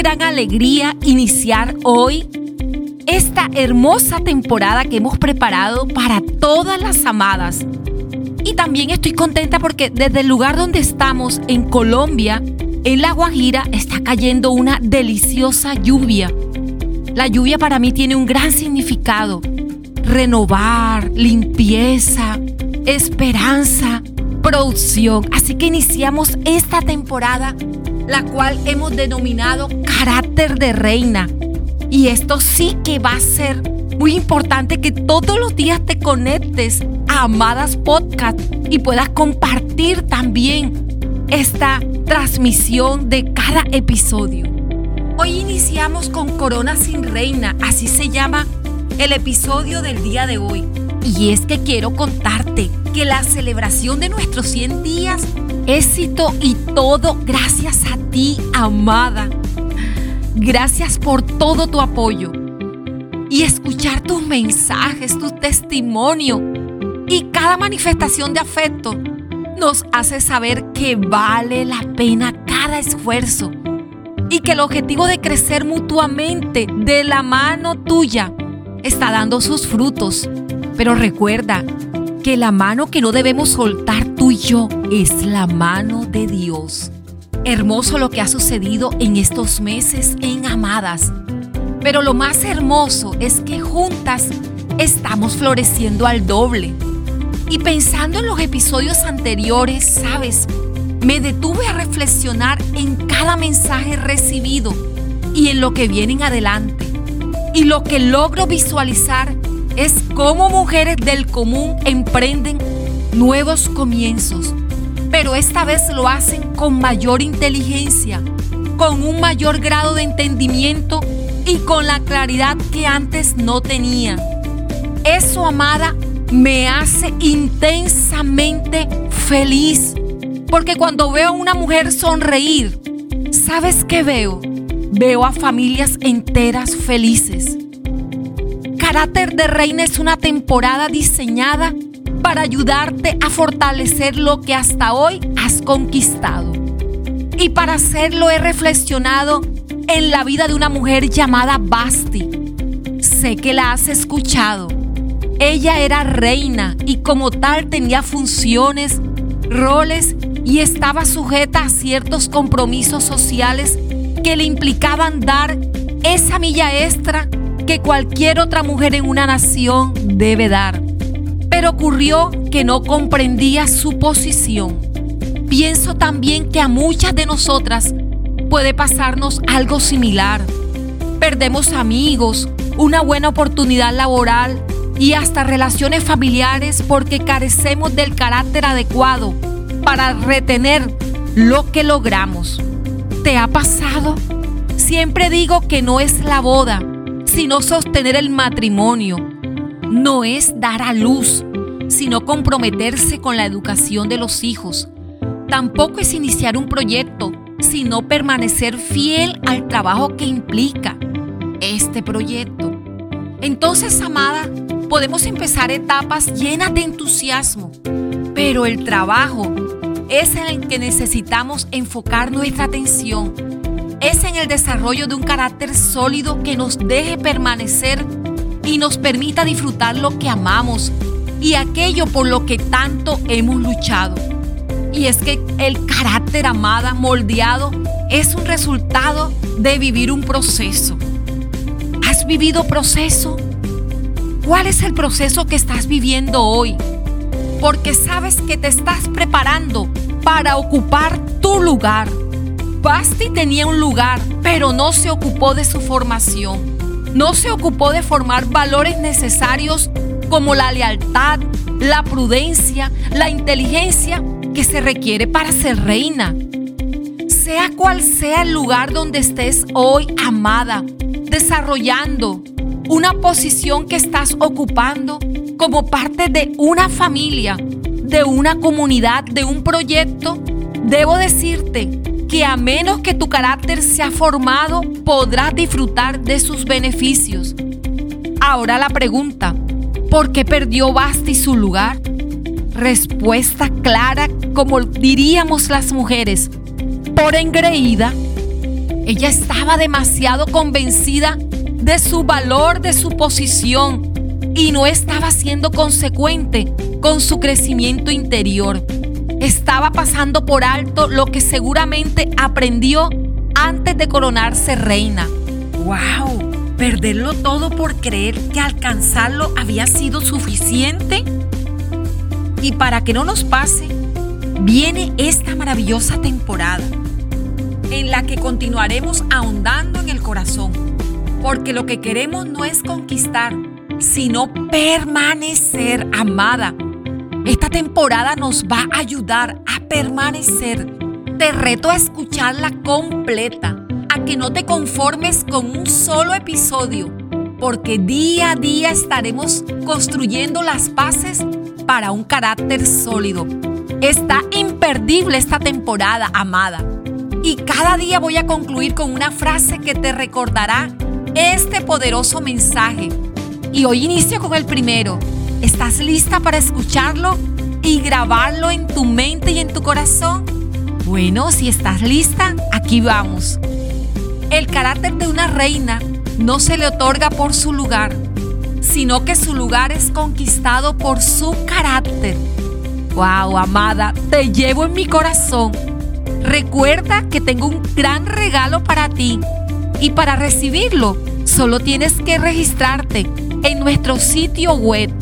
gran alegría iniciar hoy esta hermosa temporada que hemos preparado para todas las amadas. Y también estoy contenta porque desde el lugar donde estamos, en Colombia, en La Guajira, está cayendo una deliciosa lluvia. La lluvia para mí tiene un gran significado. Renovar, limpieza, esperanza, producción. Así que iniciamos esta temporada, la cual hemos denominado carácter de reina. Y esto sí que va a ser muy importante que todos los días te conectes a Amadas Podcast y puedas compartir también esta transmisión de cada episodio. Hoy iniciamos con Corona sin Reina, así se llama el episodio del día de hoy. Y es que quiero contarte que la celebración de nuestros 100 días, éxito y todo gracias a ti, amada. Gracias por todo tu apoyo y escuchar tus mensajes, tu testimonio y cada manifestación de afecto nos hace saber que vale la pena cada esfuerzo y que el objetivo de crecer mutuamente de la mano tuya está dando sus frutos. Pero recuerda que la mano que no debemos soltar tú y yo es la mano de Dios. Hermoso lo que ha sucedido en estos meses en Amadas. Pero lo más hermoso es que juntas estamos floreciendo al doble. Y pensando en los episodios anteriores, sabes, me detuve a reflexionar en cada mensaje recibido y en lo que viene en adelante. Y lo que logro visualizar es cómo mujeres del común emprenden nuevos comienzos, pero esta vez lo hacen con mayor inteligencia, con un mayor grado de entendimiento y con la claridad que antes no tenía. Eso, amada, me hace intensamente feliz, porque cuando veo a una mujer sonreír, ¿sabes qué veo? Veo a familias enteras felices. Carácter de Reina es una temporada diseñada para ayudarte a fortalecer lo que hasta hoy has conquistado. Y para hacerlo he reflexionado en la vida de una mujer llamada Basti. Sé que la has escuchado. Ella era reina y como tal tenía funciones, roles y estaba sujeta a ciertos compromisos sociales que le implicaban dar esa milla extra que cualquier otra mujer en una nación debe dar. Pero ocurrió que no comprendía su posición. Pienso también que a muchas de nosotras puede pasarnos algo similar. Perdemos amigos, una buena oportunidad laboral y hasta relaciones familiares porque carecemos del carácter adecuado para retener lo que logramos. ¿Te ha pasado? Siempre digo que no es la boda, sino sostener el matrimonio. No es dar a luz, sino comprometerse con la educación de los hijos. Tampoco es iniciar un proyecto, sino permanecer fiel al trabajo que implica este proyecto. Entonces, amada, podemos empezar etapas llenas de entusiasmo, pero el trabajo es en el que necesitamos enfocar nuestra atención. Es en el desarrollo de un carácter sólido que nos deje permanecer y nos permita disfrutar lo que amamos y aquello por lo que tanto hemos luchado. Y es que el carácter amada, moldeado, es un resultado de vivir un proceso. ¿Has vivido proceso? ¿Cuál es el proceso que estás viviendo hoy? Porque sabes que te estás preparando para ocupar tu lugar. Basti tenía un lugar, pero no se ocupó de su formación. No se ocupó de formar valores necesarios como la lealtad, la prudencia, la inteligencia que se requiere para ser reina. Sea cual sea el lugar donde estés hoy, amada, desarrollando una posición que estás ocupando como parte de una familia, de una comunidad, de un proyecto, debo decirte que a menos que tu carácter sea formado, podrás disfrutar de sus beneficios. Ahora la pregunta, ¿por qué perdió Basti su lugar? Respuesta clara, como diríamos las mujeres, por engreída. Ella estaba demasiado convencida de su valor, de su posición y no estaba siendo consecuente con su crecimiento interior. Estaba pasando por alto lo que seguramente aprendió antes de coronarse reina. ¡Wow! ¿Perderlo todo por creer que alcanzarlo había sido suficiente? Y para que no nos pase, viene esta maravillosa temporada en la que continuaremos ahondando en el corazón, porque lo que queremos no es conquistar, sino permanecer amada. Esta temporada nos va a ayudar a permanecer. Te reto a escucharla completa, a que no te conformes con un solo episodio, porque día a día estaremos construyendo las bases para un carácter sólido. Está imperdible esta temporada, amada. Y cada día voy a concluir con una frase que te recordará este poderoso mensaje. Y hoy inicio con el primero. ¿Estás lista para escucharlo y grabarlo en tu mente y en tu corazón? Bueno, si estás lista, aquí vamos. El carácter de una reina no se le otorga por su lugar, sino que su lugar es conquistado por su carácter. Wow, amada, te llevo en mi corazón Recuerda que tengo un gran regalo para ti y para recibirlo solo tienes que registrarte en nuestro sitio web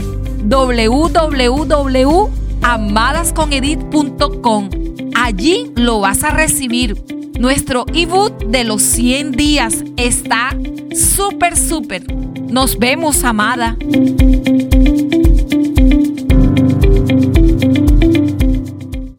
www.amadasconedit.com. Allí lo vas a recibir. Nuestro ebook de los 100 días está súper, súper. Nos vemos, amada.